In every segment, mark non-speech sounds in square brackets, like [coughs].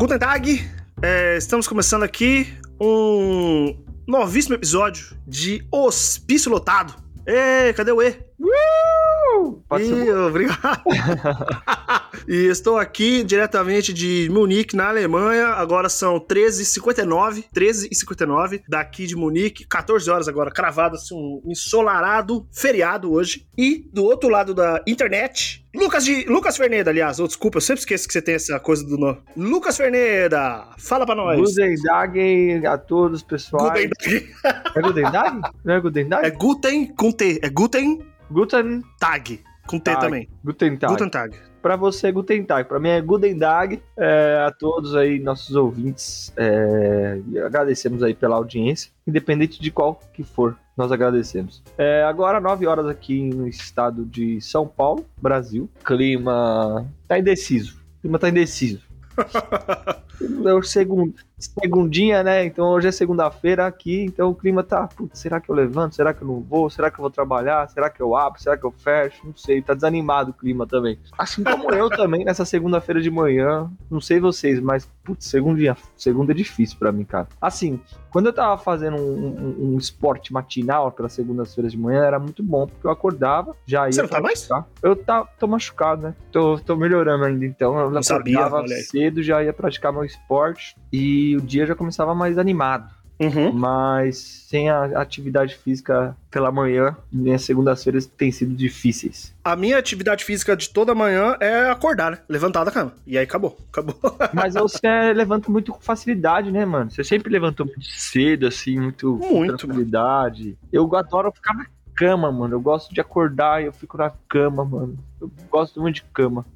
Guten Tag, é, estamos começando aqui um novíssimo episódio de Hospício Lotado. Ê, cadê o E? Uh! Ih, obrigado. [laughs] e estou aqui diretamente de Munique, na Alemanha. Agora são 13h59. 13h59 daqui de Munique. 14 horas agora, cravado assim, um ensolarado feriado hoje. E do outro lado da internet, Lucas de Lucas Ferneda, aliás. Oh, desculpa, eu sempre esqueço que você tem essa coisa do nome. Lucas Ferneda, fala pra nós. Guten Tag a todos, pessoal. Guten Tag. É Guten Tag? Não é Guten? É Guten com T. É Guten Guten Tag. Com T Tag. também. Guten Tag. Guten Tag. Pra você Guten Tag. Pra mim é Guten Tag. É, a todos aí, nossos ouvintes. É, agradecemos aí pela audiência. Independente de qual que for, nós agradecemos. É, agora, 9 horas aqui no estado de São Paulo, Brasil. Clima tá indeciso. O clima tá indeciso. [laughs] É o segundo, segundinha, né? Então hoje é segunda-feira aqui, então o clima tá. Putz, será que eu levanto? Será que eu não vou? Será que eu vou trabalhar? Será que eu abro? Será que eu fecho? Não sei, tá desanimado o clima também. Assim como eu também nessa segunda-feira de manhã. Não sei vocês, mas putz, segunda, segunda é difícil pra mim, cara. Assim, quando eu tava fazendo um, um- um esporte matinal pelas segundas-feiras de manhã, era muito bom, porque eu acordava, já ia. Você não tá mais? praticar. Eu tá, tô machucado, né? Tô, tô melhorando ainda, então. Eu Não sabia, acordava aí. cedo, já ia praticar meu esporte e o dia já começava mais animado. Uhum. Mas sem a atividade física pela manhã, minhas segundas-feiras têm sido difíceis. A minha atividade física de toda manhã é acordar, né? Levantar da cama. E aí acabou. Acabou. [laughs] Mas você é, levanta muito com facilidade, né, mano? Você sempre levantou muito cedo, assim, muito, com Muito, tranquilidade. Eu adoro ficar na cama, mano. Eu gosto de acordar e eu fico na cama, mano. Eu gosto muito de cama.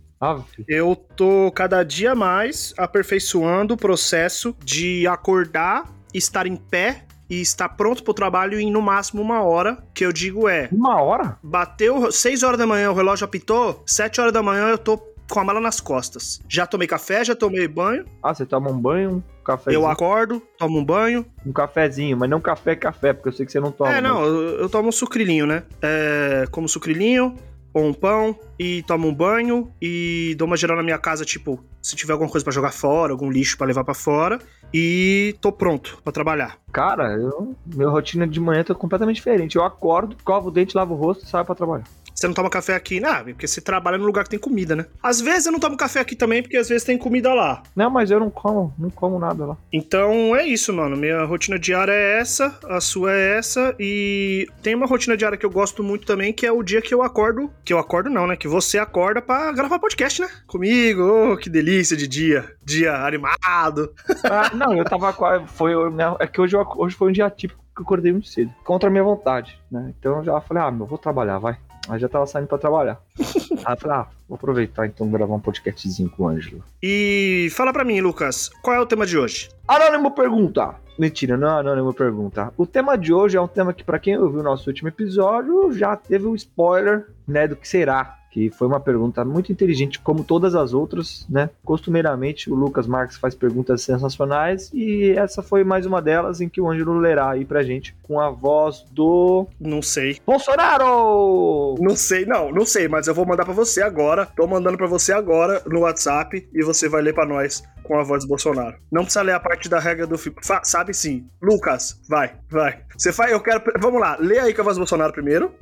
Eu tô cada dia mais aperfeiçoando o processo de acordar, estar em pé e estar pronto pro trabalho em no máximo uma hora. Que eu digo é: Uma hora? bateu 6 horas da manhã, o relógio apitou, 7 horas da manhã eu tô com a mala nas costas. Já tomei café, já tomei banho, Ah, você toma um banho, um cafezinho. eu acordo, tomo um banho. Um cafezinho, mas não café, café, porque eu sei que você não toma. é, não, mas- eu, eu tomo um sucrilhinho, né? É, como sucrilhinho um pão e tomo um banho e dou uma geral na minha casa, tipo, se tiver alguma coisa pra jogar fora, algum lixo pra levar pra fora e tô pronto pra trabalhar. Cara, eu, minha rotina de manhã tá completamente diferente. Eu acordo, covo o dente, lavo o rosto e saio pra trabalhar. Você não toma café aqui? Não, porque você trabalha no lugar que tem comida, né? Às vezes eu não tomo café aqui também, porque às vezes tem comida lá. Não, mas eu não como, não como nada lá. Então é isso, mano. Minha rotina diária é essa, a sua é essa. E tem uma rotina diária que eu gosto muito também, que é o dia que eu acordo. Que eu acordo, não, né? Que você acorda pra gravar podcast, né? Comigo. Oh, que delícia de dia. Dia animado. [laughs] Ah, não, eu tava quase. Foi, minha- é que hoje, hoje foi um dia típico que eu acordei muito cedo. Contra a minha vontade, né? Então eu já falei, ah, meu, vou trabalhar, vai. Aí já tava saindo pra trabalhar. [laughs] Aí eu falei, ah, vou aproveitar então gravar um podcastzinho com o Ângelo. E fala pra mim, Lucas, qual é o tema de hoje? Anônimo pergunta. Mentira, não é anônimo pergunta. O tema de hoje é um tema que, pra quem ouviu o nosso último episódio, já teve um spoiler, né, do que será. Que foi uma pergunta muito inteligente, como todas as outras, né? Costumeiramente, o Lucas Marques faz perguntas sensacionais e essa foi mais uma delas em que o Ângelo lerá aí pra gente com a voz do Não sei. Bolsonaro! Não sei, não, não sei, mas eu vou mandar pra você agora. Tô mandando pra você agora no WhatsApp e você vai ler pra nós com a voz do Bolsonaro. Não precisa ler a parte da regra do Sabe sim. Lucas, vai, vai. Você faz, eu quero. Vamos lá, lê aí com a voz do Bolsonaro primeiro.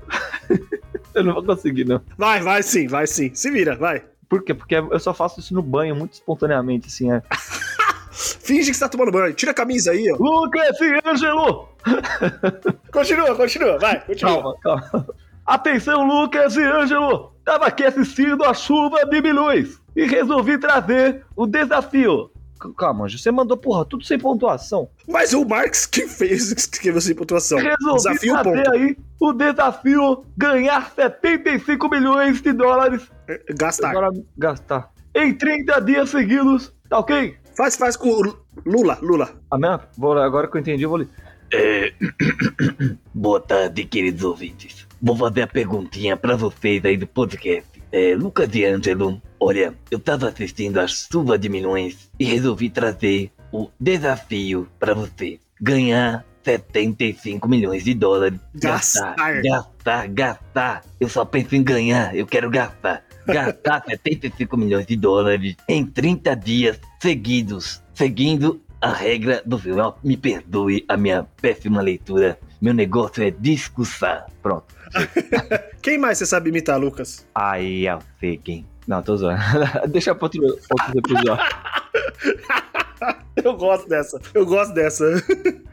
[laughs] [laughs] Eu não vou conseguir, não. Vai, vai sim, vai sim. Se vira, vai. Por quê? Porque eu só faço isso no banho, muito espontaneamente, assim, é. [laughs] Finge que você tá tomando banho. Tira a camisa aí, ó. Lucas e Ângelo! [laughs] Continua, continua, vai, continua. Calma, calma. Atenção, Lucas e Ângelo! Tava aqui assistindo a chuva de milhões e resolvi trazer o desafio. Calma, Anjo, você mandou, porra, tudo sem pontuação. Mas o Marx que fez [laughs] que escreveu sem pontuação. Resolvi Desafio, trazer ponto. aí o desafio ganhar 75 milhões de dólares. Gastar. Agora gastar. Em 30 dias seguidos, tá ok? Faz, faz com o Lula, Lula. Ah, mesmo? Vou, agora que eu entendi, eu vou ler. É... [coughs] Boa tarde, queridos ouvintes. Vou fazer a perguntinha pra vocês aí do podcast. É, Lucas de Angelo, olha, eu tava assistindo a Chuva de Milhões e resolvi trazer o desafio pra você. Ganhar 75 milhões de dólares. Gastar. Gastar, gastar. Eu só penso em ganhar, eu quero gastar. Gastar [laughs] 75 milhões de dólares em 30 dias seguidos, seguindo a regra do filme. Me perdoe a minha péssima leitura. Meu negócio é discussar. Pronto. [laughs] Quem mais você sabe imitar, Lucas? Aí eu sei quem. Não, tô zoando. [laughs] Deixa pra outro, outro episódio. [laughs] Eu gosto dessa. Eu gosto dessa.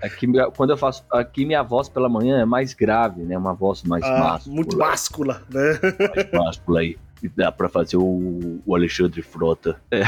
Aqui, quando eu faço. Aqui minha voz pela manhã é mais grave, né? Uma voz mais Ah, máscula. muito máscula, né? Mais máscula aí. E dá pra fazer o, o Alexandre Frota. É.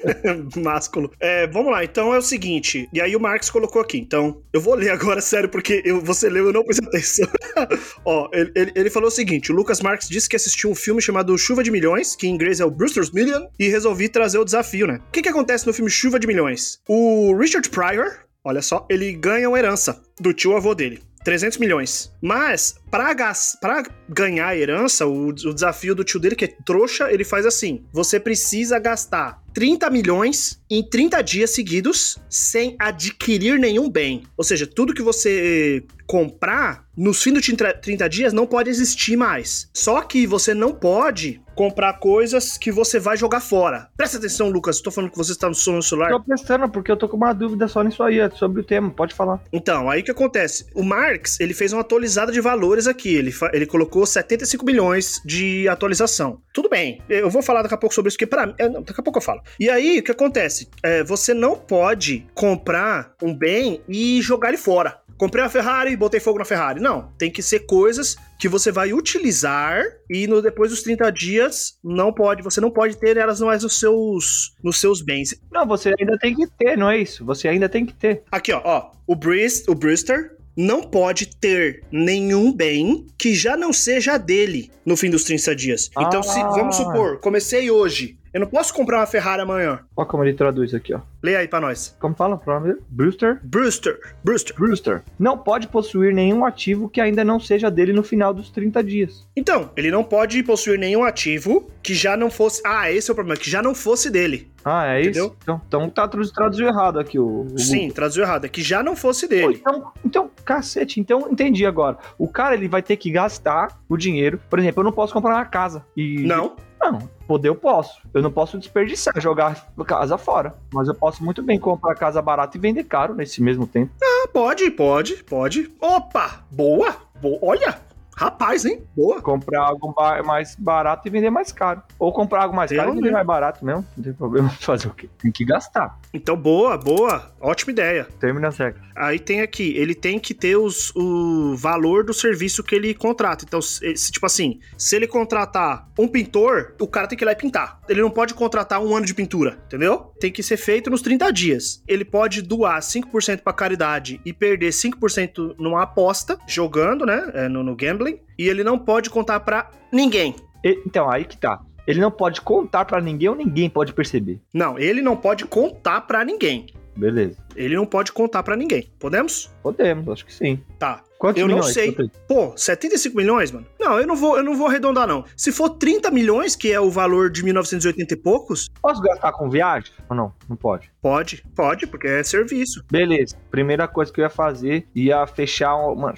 [laughs] Másculo. É, vamos lá, então é o seguinte. E aí o Marx colocou aqui. Então, eu vou ler agora, [laughs] sério, porque eu, você leu eu não prestei atenção. [laughs] Ó, ele, ele, ele falou o seguinte: o Lucas Marx disse que assistiu um filme chamado Chuva de Milhões, que em inglês é o Brewster's Million, e resolvi trazer o desafio, né? O que, que acontece no filme Chuva de Milhões? O Richard Pryor, olha só, ele ganha uma herança do tio avô dele. 300 milhões. Mas, pra, pra ganhar a herança, o, o desafio do tio dele, que é trouxa, ele faz assim: você precisa gastar 30 milhões em 30 dias seguidos sem adquirir nenhum bem. Ou seja, tudo que você comprar nos fins de 30 dias não pode existir mais. Só que você não pode comprar coisas que você vai jogar fora. Presta atenção, Lucas, estou falando que você está no som no celular. Tô pensando, porque eu tô com uma dúvida só nisso aí, é sobre o tema. Pode falar. Então, aí o que acontece? O Marx, ele fez uma atualizada de valores aqui. Ele, ele colocou 75 milhões de atualização. Tudo bem, eu vou falar daqui a pouco sobre isso, porque pra mim... é, daqui a pouco eu falo. E aí, o que acontece? É, você não pode comprar um bem e jogar ele fora. Comprei uma Ferrari, botei fogo na Ferrari. Não, tem que ser coisas que você vai utilizar e no, depois dos 30 dias não pode, você não pode ter elas mais nos seus, nos seus bens. Não, você ainda tem que ter, não é isso? Você ainda tem que ter. Aqui, ó, ó. O, Brist, o Brewster não pode ter nenhum bem que já não seja dele no fim dos 30 dias. Então, se, Ah. vamos supor, comecei hoje. Eu não posso comprar uma Ferrari amanhã. Olha como ele traduz aqui, ó. Lê aí pra nós. Como fala o dele? Brewster? Brewster. Brewster. Brewster. Não pode possuir nenhum ativo que ainda não seja dele no final dos 30 dias. Então, ele não pode possuir nenhum ativo que já não fosse. Ah, esse é o problema, que já não fosse dele. Ah, é Entendeu? isso? Então, então tá tradu- traduziu errado aqui o. o Sim, traduziu errado. É que já não fosse Pô, dele. Então, então, cacete, então entendi agora. O cara ele vai ter que gastar o dinheiro. Por exemplo, eu não posso comprar uma casa. E Não. Não, poder eu posso. Eu não posso desperdiçar, jogar casa fora. Mas eu posso muito bem comprar casa barata e vender caro nesse mesmo tempo. Ah, pode, pode, pode. Opa! Boa! Boa. Olha! Rapaz, hein? Boa. Comprar algo mais barato e vender mais caro. Ou comprar algo mais caro e Realmente. vender mais barato mesmo. Não tem problema fazer o quê? Tem que gastar. Então, boa, boa. Ótima ideia. Termina as regras. Aí tem aqui, ele tem que ter os, o valor do serviço que ele contrata. Então, se, se, tipo assim, se ele contratar um pintor, o cara tem que ir lá e pintar. Ele não pode contratar um ano de pintura, entendeu? Tem que ser feito nos 30 dias. Ele pode doar 5% pra caridade e perder 5% numa aposta, jogando, né, é, no, no gambling. E ele não pode contar pra ninguém. E- então, aí que tá. Ele não pode contar pra ninguém ou ninguém pode perceber. Não, ele não pode contar pra ninguém. Beleza. Ele não pode contar pra ninguém. Podemos? Podemos, acho que sim. Tá. Quantos Eu não milhões? sei. Quanto aí? Pô, 75 milhões, mano? Não, eu não vou, eu não vou arredondar, não. Se for 30 milhões, que é o valor de 1980 e poucos, Posso gastar com viagem? Ou não? Não pode. pode, pode, porque é serviço. Beleza. Primeira coisa que eu ia fazer, ia fechar uma.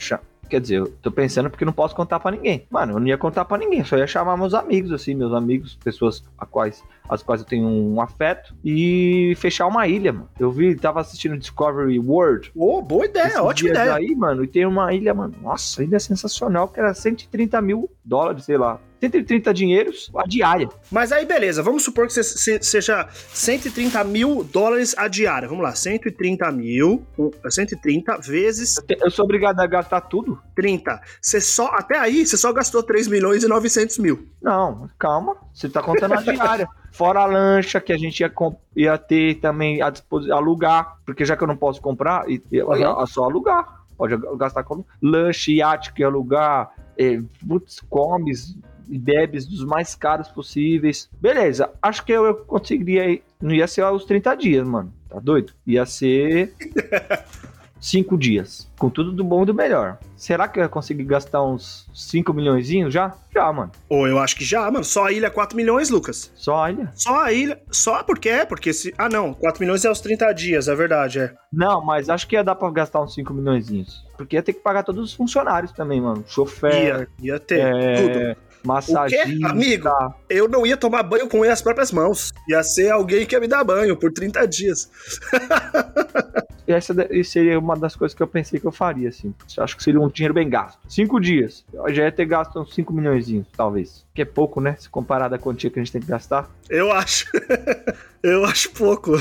Quer dizer, eu tô pensando porque não posso contar pra ninguém. Mano, eu não ia contar pra ninguém, só ia chamar meus amigos, assim, meus amigos, pessoas a quais, as quais eu tenho um afeto, e fechar uma ilha, mano. Eu vi, tava assistindo Discovery World. Ô, boa ideia, ótima ideia. aí, mano, e tem uma ilha, mano. Nossa, ilha sensacional, que era 130 mil dólares, sei lá. 130 dinheiros a diária. Mas aí, beleza, vamos supor que se- se- seja 130 mil dólares a diária. Vamos lá, 130 mil, um, 130 vezes Eu te- Eu sou obrigado a gastar tudo? 30. Você só, até aí, você só gastou 3 milhões e 900 mil. Não, calma. Você tá contando a diária. [laughs] Fora a lancha que a gente ia, ia ter também à disposição, alugar, porque já que eu não posso comprar, e, e- é só alugar. Pode gastar com lanche, iate que alugar, é, putz, comes e bebes dos mais caros possíveis. Beleza, acho que eu, eu conseguiria. ir- Não ia ser os 30 dias, mano. Tá doido? Ia ser. [laughs] cinco dias. Com tudo do bom e do melhor. Será que eu ia conseguir gastar uns 5 milhões já? Já, mano. Ou eu acho que já, mano. Só a ilha é 4 milhões, Lucas. Só a ilha? Só a ilha. Só porque é, porque se. Ah, não. 4 milhões é os 30 dias, é verdade, é. Não, mas acho que ia dar pra gastar uns 5 milhões. Porque ia ter que pagar todos os funcionários também, mano. Chofer. Ia, ia ter é, tudo. Massagista. Amigo, eu não ia tomar banho com as próprias mãos. Ia ser alguém que ia me dar banho por 30 dias. [laughs] essa seria uma das coisas que eu pensei que eu faria, assim. Acho que seria um dinheiro bem gasto. Cinco dias. Eu já ia ter gasto uns 5 milhões, talvez. Que é pouco, né? Se comparado à quantia que a gente tem que gastar. Eu acho. [laughs] eu acho pouco.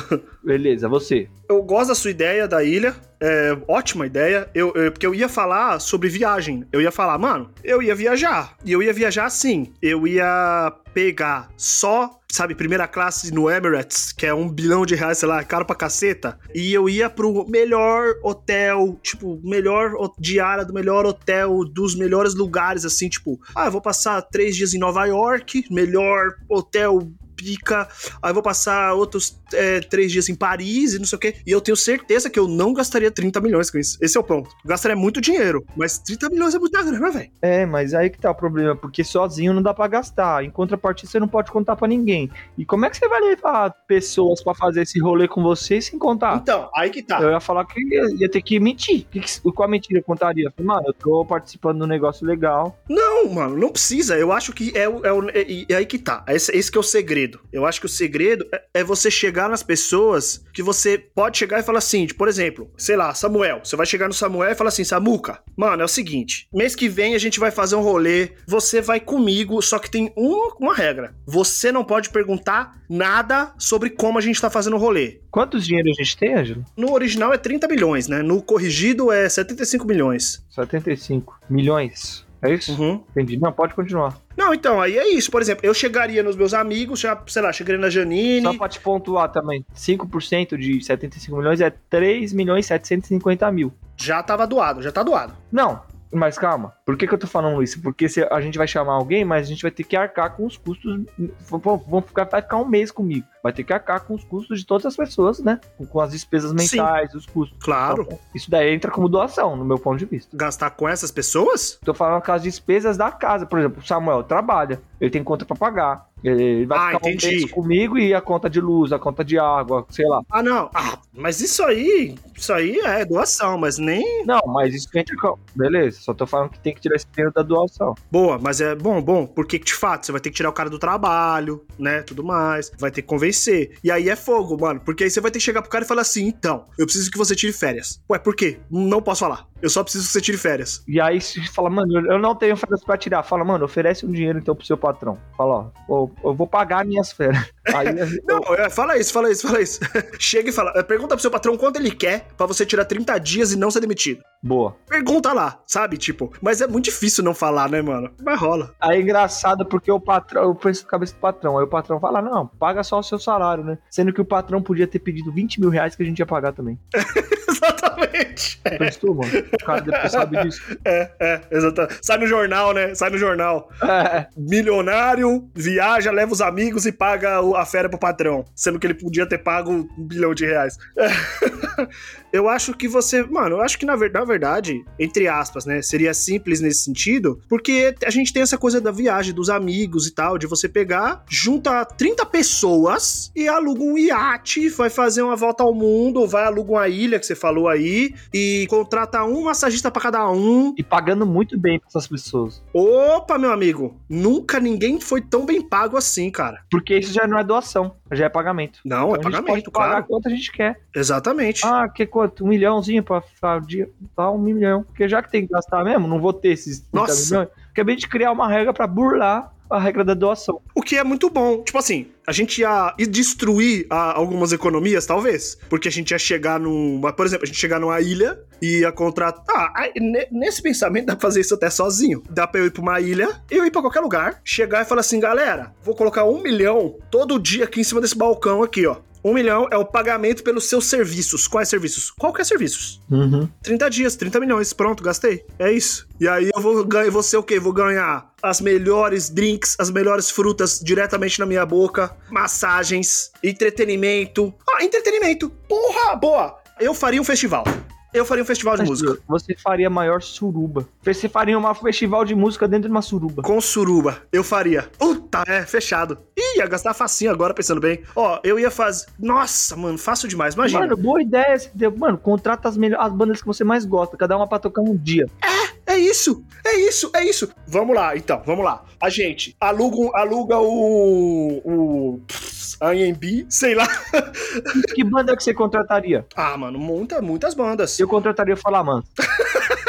Beleza, você. Eu gosto da sua ideia da ilha. É, ótima ideia. Eu, eu, porque eu ia falar sobre viagem. Eu ia falar, mano, eu ia viajar. E eu ia viajar assim. Eu ia pegar só, sabe, primeira classe no Emirates, que é um bilhão de reais, sei lá, caro pra caceta, e eu ia pro melhor hotel, tipo, melhor diária do melhor hotel, dos melhores lugares, assim, tipo, ah, eu vou passar três dias em Nova York, melhor hotel pica, aí vou passar outros é, três dias em Paris e não sei o quê. E eu tenho certeza que eu não gastaria 30 milhões com isso. Esse é o ponto. Eu gastaria muito dinheiro, mas 30 milhões é muita grana, velho. É, mas aí que tá o problema, porque sozinho não dá pra gastar. Em contrapartida, você não pode contar pra ninguém. E como é que você vai levar pessoas pra fazer esse rolê com você sem contar? Então, aí que tá. Eu ia falar que ia, ia ter que mentir. Que, que, qual mentira eu contaria? Mano, eu tô participando de um negócio legal. Não, mano, não precisa. Eu acho que é, é, é, é aí que tá. Esse, esse que é o segredo segredo. Eu acho que o segredo é, é você chegar nas pessoas que você pode chegar e falar assim, por exemplo, sei lá, Samuel. Você vai chegar no Samuel e falar assim, Samuca, mano, é o seguinte, mês que vem a gente vai fazer um rolê, você vai comigo, só que tem uma, uma regra. Você não pode perguntar nada sobre como a gente tá fazendo o rolê. Quantos dinheiro a gente tem, Ângelo? No original é 30 milhões, né? No corrigido é 75 milhões. 75 milhões. É isso? Uhum. Entendi. Não, pode continuar. Não, então, aí é isso. Por exemplo, eu chegaria nos meus amigos, já, sei lá, chegaria na Janine. Só pra te pontuar também: 5% de 75 milhões é 3 milhões e 750 mil. Já tava doado, já tá doado. Não, mas calma, por que, que eu tô falando isso? Porque se a gente vai chamar alguém, mas a gente vai ter que arcar com os custos. Vão ficar, vai ficar um mês comigo. Vai ter que arcar com os custos de todas as pessoas, né? Com as despesas mensais, Sim, os custos. Claro. Então, isso daí entra como doação, no meu ponto de vista. Gastar com essas pessoas? Tô falando com as despesas da casa. Por exemplo, o Samuel trabalha, ele tem conta para pagar. Ele vai ah, ficar entendi. um comigo e a conta de luz, a conta de água, sei lá. Ah, não. Ah, mas isso aí, isso aí é doação, mas nem. Não, mas isso entra com. Beleza, só tô falando que tem que tirar esse dinheiro da doação. Boa, mas é bom, bom, porque de fato você vai ter que tirar o cara do trabalho, né? Tudo mais. Vai ter que convencer. E aí é fogo, mano. Porque aí você vai ter que chegar pro cara e falar assim: então, eu preciso que você tire férias. Ué, por quê? Não posso falar. Eu só preciso que você tire férias. E aí você fala, mano, eu não tenho férias pra tirar. Fala, mano, oferece um dinheiro então pro seu patrão. Fala, ó, eu vou pagar minhas férias. [laughs] Aí, não, é, fala isso, fala isso, fala isso. [laughs] Chega e fala, pergunta pro seu patrão quanto ele quer para você tirar 30 dias e não ser demitido. Boa. Pergunta lá, sabe? Tipo, mas é muito difícil não falar, né, mano? Mas rola. Aí é engraçado porque o patrão, eu penso na cabeça do patrão. Aí o patrão fala: não, paga só o seu salário, né? Sendo que o patrão podia ter pedido 20 mil reais que a gente ia pagar também. [laughs] exatamente. Pensou, mano? O cara depois sabe [laughs] disso. É, é, exatamente. Sai no jornal, né? Sai no jornal. É. Milionário, viaja, leva os amigos e paga a férias pro patrão. Sendo que ele podia ter pago um bilhão de reais. [laughs] eu acho que você. Mano, eu acho que na verdade, entre aspas, né? Seria simples nesse sentido, porque a gente tem essa coisa da viagem, dos amigos e tal, de você pegar, junta 30 pessoas e aluga um iate, vai fazer uma volta ao mundo, vai aluga uma ilha que você falou aí e contrata um massagista para cada um. E pagando muito bem pra essas pessoas. Opa, meu amigo, nunca ninguém foi tão bem pago assim, cara. Porque isso já não é doação, já é pagamento. Não, é então é pagamento, a gente pode claro. pagar quanto a gente quer. Exatamente. Ah, que quanto? Um milhãozinho pra dia, tá um milhão. Porque já que tem que gastar mesmo, não vou ter esses 30 Nossa. milhões. Acabei de criar uma regra para burlar a regra da doação. O que é muito bom. Tipo assim, a gente ia, destruir a, algumas economias, talvez. Porque a gente ia chegar num. Por exemplo, a gente chegar numa ilha e ia contratar. Ah, nesse pensamento dá pra fazer isso até sozinho. Dá pra eu ir pra uma ilha, eu ir pra qualquer lugar, chegar e falar assim, galera, vou colocar um milhão todo dia aqui em cima desse balcão aqui, ó. Um milhão é o pagamento pelos seus serviços. Quais serviços? Qualquer serviços. Uhum. 30 dias, 30 milhões. Pronto, gastei. É isso. E aí eu vou ganhar. Você o quê? Vou ganhar as melhores drinks, as melhores frutas diretamente na minha boca, massagens, entretenimento. Ah, entretenimento. Porra, boa. Eu faria um festival. Eu faria um festival de música. Você faria maior suruba. Você faria um festival de música dentro de uma suruba. Com suruba, eu faria. Puta, é, fechado. Ih, ia gastar facinho agora, pensando bem. Ó, eu ia fazer. Nossa, mano, fácil demais. Imagina. Mano, boa ideia. Mano, contrata as, melhores, as bandas que você mais gosta, cada uma pra tocar um dia. É isso, é isso, é isso. Vamos lá, então, vamos lá. A gente aluga, aluga o. o. IMB, sei lá. [laughs] Que banda que você contrataria? Ah, mano, muita, muitas bandas. Eu contrataria o Falamansa. [laughs]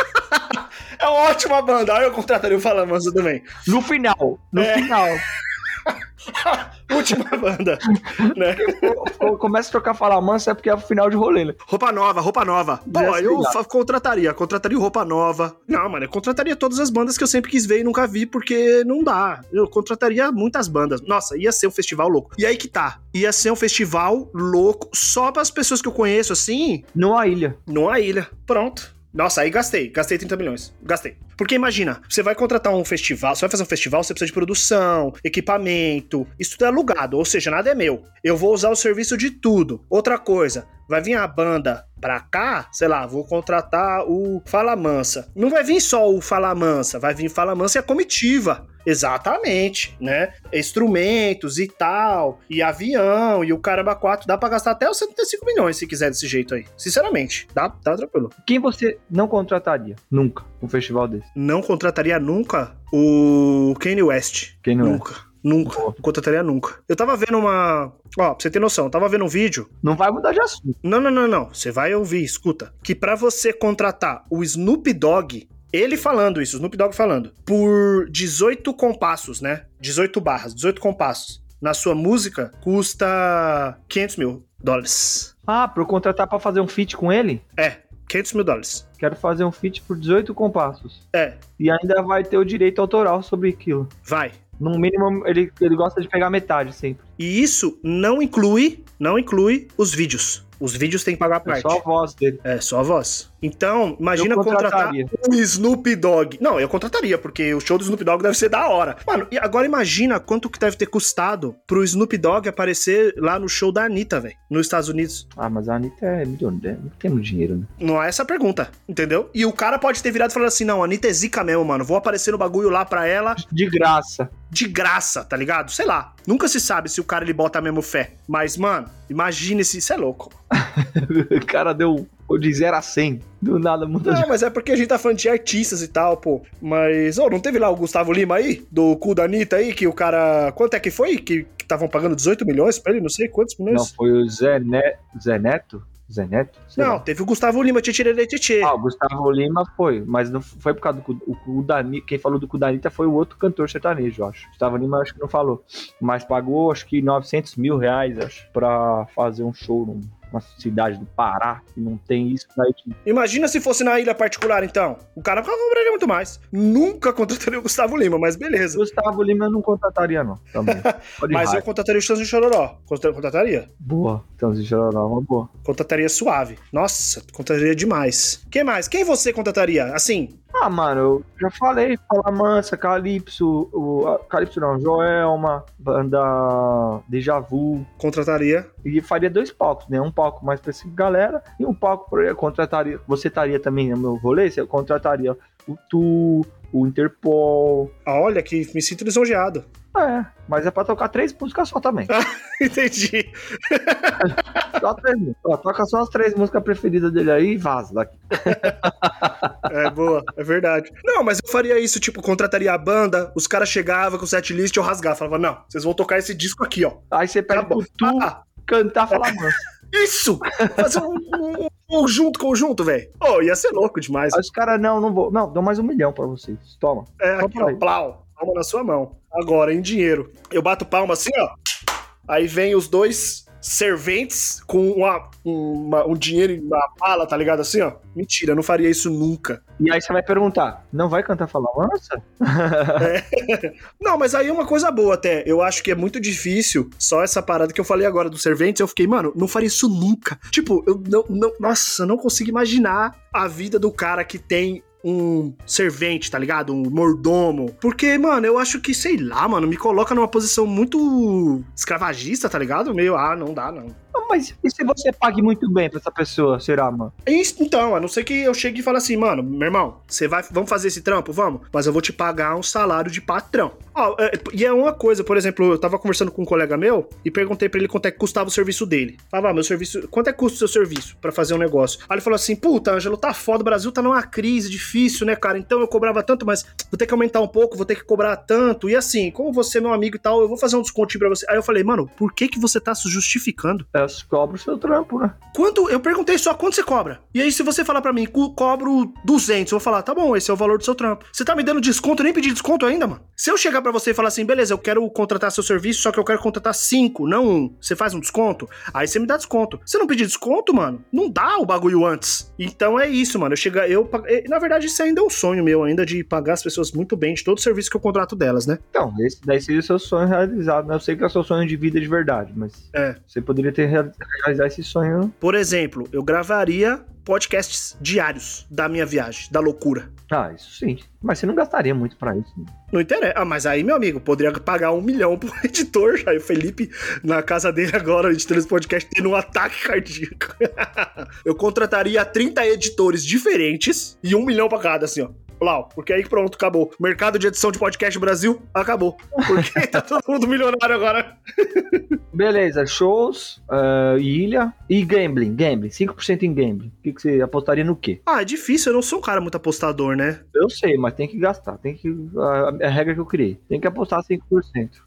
É uma ótima banda. Aí eu contrataria o Fala Mansa também. No final, no É. final. [laughs] [laughs] Última banda, né? Co- Começa a tocar Falamansa é porque é o final de rolê, né? Roupa nova, roupa nova. Pô, eu contrataria, contrataria roupa nova. Não, mano, eu contrataria todas as bandas que eu sempre quis ver e nunca vi, porque não dá. Eu contrataria muitas bandas. Nossa, ia ser um festival louco. E aí que tá. Ia ser um festival louco só para as pessoas que eu conheço, assim, Numa ilha. numa ilha. Pronto. Nossa, aí gastei. Gastei 30 milhões. Gastei. Porque imagina, você vai contratar um festival, você vai fazer um festival, você precisa de produção, equipamento, isso tudo é alugado, ou seja, nada é meu. Eu vou usar o serviço de tudo. Outra coisa, vai vir a banda pra cá, sei lá, vou contratar o Fala Mansa. Não vai vir só o Fala Mansa, vai vir Fala Mansa e a comitiva. Exatamente, né? Instrumentos e tal, e avião, e o caramba 4, dá pra gastar até os 75 milhões se quiser desse jeito aí. Sinceramente, dá, tá tranquilo. Quem você não contrataria? Nunca. Um festival desse. Não contrataria nunca o Kanye West. É? nunca. Nunca. Boa. Não contrataria nunca. Eu tava vendo uma. Ó, pra você ter noção, eu tava vendo um vídeo. Não vai mudar de assunto. Não, não, não, não. Você vai ouvir, escuta. Que pra você contratar o Snoop Dogg, ele falando isso, o Snoop Dogg falando, por 18 compassos, né? 18 barras, 18 compassos. Na sua música, custa 500 mil dólares. Ah, pra eu contratar pra fazer um feat com ele? É, 500 mil dólares. Quero fazer um feat por 18 compassos. É, E ainda vai ter o direito autoral sobre aquilo. vai. No mínimo, ele, ele gosta de pegar metade sempre. E isso não inclui, não inclui os vídeos. Os vídeos tem que pagar a É parte. só a voz dele. É, só a voz. Então, imagina contratar o Snoop Dogg. Não, eu contrataria, porque o show do Snoop Dogg deve ser da hora. Mano, e agora imagina quanto que deve ter custado pro Snoop Dogg aparecer lá no show da Anitta, velho, nos Estados Unidos. Ah, mas a Anitta é milionária. Não tem muito dinheiro, né? Não é essa a pergunta, entendeu? E o cara pode ter virado e falado assim: não, a Anitta é zica mesmo, mano. Vou aparecer no bagulho lá pra ela De graça. de graça, tá ligado? Sei lá. Nunca se sabe se o cara ele bota mesmo fé. Mas, mano, imagine se. Isso é louco. [laughs] o cara deu de 0 a 100. Do nada muda de... Não, mas é porque a gente tá falando de artistas e tal, pô. Mas, ô, não teve lá o Gustavo Lima aí? Do cu da Anitta aí, que o cara. Quanto é que foi? Que estavam pagando 18 milhões pra ele? Não sei quantos Não, milhões. foi o Zé, ne... Zé Neto? Zé Neto? Sei Não, lá. teve o Gustavo Lima, tchê tchê Ah, o Gustavo Lima foi, mas não foi por causa do o cu da Anitta. Quem falou do cu da Anitta foi o outro cantor sertanejo, eu acho. Gustavo Lima acho que não falou. Mas pagou acho que 900 mil reais, acho, pra fazer um show numa cidade do Pará, que não tem isso daí. que- Imagina se fosse na ilha particular, então. O cara cobraria muito mais. Nunca contrataria o Gustavo Lima, mas beleza. Gustavo Lima eu não contrataria, não. Também. [laughs] Mas eu raiva. contrataria o Chitãozinho Chororó. Contra- Contrataria? Boa. Então, se Chororó, uma boa. Contrataria suave. Nossa, contrataria demais. Quem mais? Quem você contrataria? Assim, Ah, mano, eu já falei, Fala Mansa, Calypso, o, Calypso não, Joelma, banda Deja Vu, contrataria. e faria dois palcos, né? Um palco mais pra essa galera e um palco pra eu contrataria, você estaria também no meu rolê, você contrataria o Tu, o Interpol, Ah, olha que me sinto lisonjeado. é, mas é pra tocar três músicas só também, [laughs] Entendi. [laughs] só três músicas, toca só as três músicas preferidas dele aí e vaza daqui. [laughs] É boa, é verdade. Não, mas eu faria isso, tipo, contrataria a banda, os caras chegavam com o setlist, eu rasgava, falava, não, vocês vão tocar esse disco aqui, ó. Aí você Tá pede bom. pro Tu Ah, cantar Fala Mansa. Isso! Fazer um, um, um conjunto, conjunto, velho. Pô, ia ser louco demais. Aí os caras, não, não vou, não, dou mais um milhão pra vocês, toma. É, Só aqui, ó, plau, palma na sua mão. Agora, em dinheiro. Eu bato palma assim, ó. Aí vem os dois serventes com uma, uma- um dinheiro em uma bala, tá ligado assim, ó? Mentira, não faria isso nunca. E aí você vai perguntar, não vai cantar Fala Mansa? [laughs] Não, mas aí é uma coisa boa até. Eu acho que é muito difícil. Só essa parada que eu falei agora dos serventes, eu fiquei, mano, não faria isso nunca. Tipo, eu não, não nossa, eu não consigo imaginar a vida do cara que tem um servente, tá ligado? Um mordomo. Porque, mano, eu acho que, sei lá, mano, me coloca numa posição muito escravagista, tá ligado? Meio, ah, não dá, não. Mas e se você pague muito bem pra essa pessoa, será, mano? Então, a não ser que eu chegue e fale assim, mano, meu irmão, você vai, vamos fazer esse trampo? Vamos, mas eu vou te pagar um salário de patrão. Ó, é, e é uma coisa, por exemplo, eu tava conversando com um colega meu e perguntei pra ele quanto é que custava o serviço dele. Falava, ah, meu serviço, quanto é que custa o seu serviço pra fazer um negócio? Aí ele falou assim, puta, Ângelo, tá foda, o Brasil tá numa crise difícil, né, cara? Então eu cobrava tanto, mas vou ter que aumentar um pouco, vou ter que cobrar tanto. E assim, como você é meu amigo e tal, eu vou fazer um descontinho pra você. Aí eu falei, mano, por que que você tá se justificando? Eu cobro o seu trampo, né? Quanto? Eu perguntei só quanto você cobra. E aí, se você falar pra mim, "Co- cobro 200, eu vou falar, tá bom, esse é o valor do seu trampo. Você tá me dando desconto, eu nem pedi desconto ainda, mano. Se eu chegar pra você e falar assim, beleza, eu quero contratar seu serviço, só que eu quero contratar cinco, não um. Você faz um desconto? Aí você me dá desconto. Se eu não pedir desconto, mano, não dá o bagulho antes. Então é isso, mano. Eu chega, eu, na verdade, isso ainda é um sonho meu ainda de pagar as pessoas muito bem de todo o serviço que eu contrato delas, né? Então, esse daí seria o seu sonho realizado, né? Eu sei que é o seu sonho de vida de verdade, mas É. você poderia ter realizar esse sonho. Por exemplo, eu gravaria podcasts diários da minha viagem, da loucura. Ah, isso sim. Mas você não gastaria muito pra isso. né? Não interessa. Ah, mas aí, meu amigo, poderia pagar um milhão pro [laughs] editor. Aí o Felipe, na casa dele agora, editando esse podcast, tendo um ataque cardíaco. [laughs] eu contrataria 30 editores diferentes e um milhão pra cada, assim, ó. Lau, porque aí pronto, acabou. Mercado de edição de podcast Brasil, acabou. Porque tá [laughs] todo mundo milionário agora. Beleza, shows, ah, ilha e gambling. Gambling, 5% em gambling. O que, que você apostaria no quê? Ah, é difícil, eu não sou um cara muito apostador, né? Eu sei, mas tem que gastar. Tem que. A, a regra que eu criei. Tem que apostar 5%.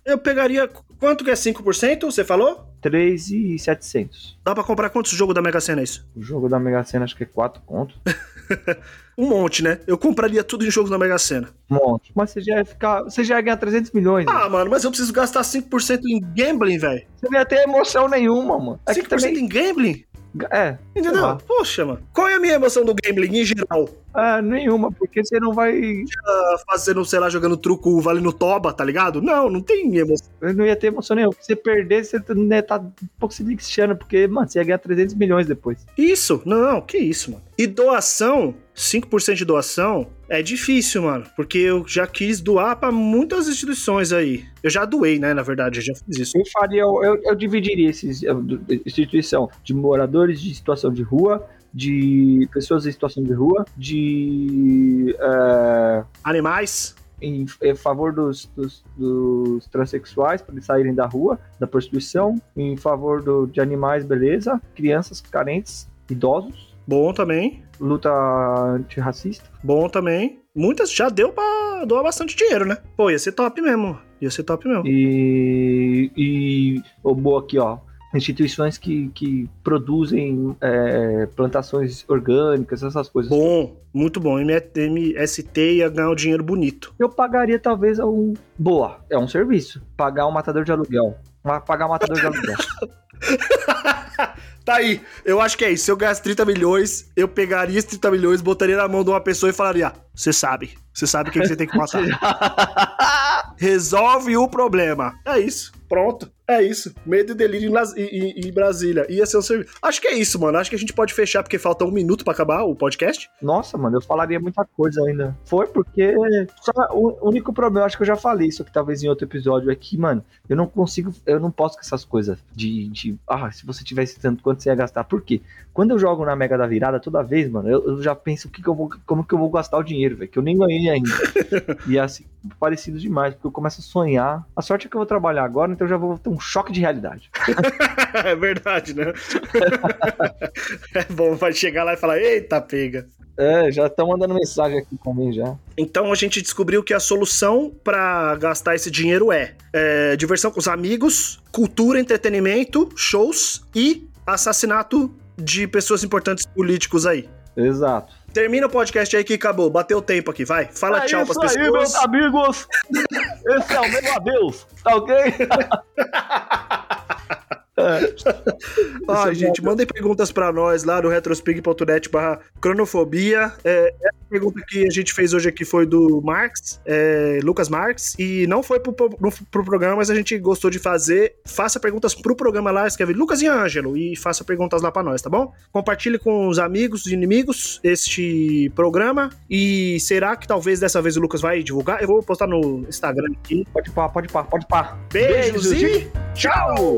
Eu pegaria. Quanto que é 5%? Você falou? 3,700. Dá pra comprar quantos jogos da Mega Sena é isso? O jogo da Mega Sena acho que é 4 contos. [laughs] Um monte, né? Eu compraria tudo em jogos da Mega Sena. Um monte. Mas você já ia ficar. Você já ia ganhar 300 milhões. né? Ah, mano, mas eu preciso gastar 5% em gambling, velho. Você não ia ter emoção nenhuma, mano. É que 5% também. em gambling? É, Entendeu? Ah. Poxa, mano. Qual é a minha emoção do gambling em geral? é, nenhuma, porque você não vai. Ah, Fazendo, sei lá, jogando truco valendo toba, tá ligado? Não, não tem emoção. Não ia ter emoção nenhuma. Se você perder, você né, tá um pouco se lixando, porque, mano, você ia ganhar 300 milhões depois. Isso, não, que isso, mano. E doação, 5% de doação, é difícil, mano. Porque eu já quis doar pra muitas instituições aí. Eu já doei, né, na verdade, eu já fiz isso. Eu faria, eu, eu dividiria esses eu, instituição de moradores de situação de rua, de pessoas em situação de rua, de é, Animais, em, em favor dos, dos, dos transexuais para eles saírem da rua, da prostituição, em favor do, de animais, beleza, crianças carentes, idosos, bom também. Luta antirracista. Bom também. Muitas já deu pra doar bastante dinheiro, né? Pô, ia ser top mesmo. Ia ser top mesmo. E, e o boa aqui, ó. Instituições que, que produzem é, plantações orgânicas, essas coisas. Bom, muito bom. MST ia ganhar um dinheiro bonito. Eu pagaria talvez um. Boa, é um serviço. Pagar um matador de aluguel. Pagar um matador de aluguel. [laughs] Tá aí, eu acho que é isso. Se eu ganhasse 30 milhões, eu pegaria esses 30 milhões, botaria na mão de uma pessoa e falaria: Você sabe, você sabe o que que você tem que passar. [laughs] Resolve o problema. É isso, pronto. É isso. Medo e delírio em, em- em- Brasília. Ia ser um serviço. Acho que é isso, mano. Acho que a gente pode fechar porque falta um minuto pra acabar o podcast. Nossa, mano, eu falaria muita coisa ainda. Foi porque. Só o único problema, acho que eu já falei isso aqui talvez em outro episódio, é que, mano, eu não consigo. Eu não posso com essas coisas de. de ah, se você tivesse tanto quanto você ia gastar. Por quê? Quando eu jogo na Mega da Virada, toda vez, mano, eu, eu já penso o que, que eu vou, como que eu vou gastar o dinheiro, velho. Que eu nem ganhei ainda. [laughs] e é assim, parecido demais, porque eu começo a sonhar. A sorte é que eu vou trabalhar agora, então eu já vou ter um choque de realidade. [laughs] é verdade, né? [laughs] é bom, vai chegar lá e falar: Eita, pega. É, já estão mandando mensagem aqui também já. Então a gente descobriu que a solução pra gastar esse dinheiro é, é, diversão com os amigos, cultura, entretenimento, shows e assassinato de pessoas importantes políticos aí. Exato. Termina o podcast aí que acabou. Bateu o tempo aqui, vai. Fala É tchau isso pras aí, pessoas. meus amigos. Esse é o meu adeus, tá ok? [laughs] Ai, Esse é gente, mandem perguntas pra nós lá no retrospig.net barra cronofobia. É, pergunta que a gente fez hoje aqui foi do Marx, é, Lucas Marx, e não foi pro, pro, pro programa, mas a gente gostou de fazer. Faça perguntas pro programa lá, escreve Lucas e Ângelo, e faça perguntas lá pra nós, tá bom? Compartilhe com os amigos e inimigos este programa, e será que talvez dessa vez o Lucas vai divulgar? Eu vou postar no Instagram aqui. Pode pá, pode pá, pode pá. Beijos, Beijos e tchau!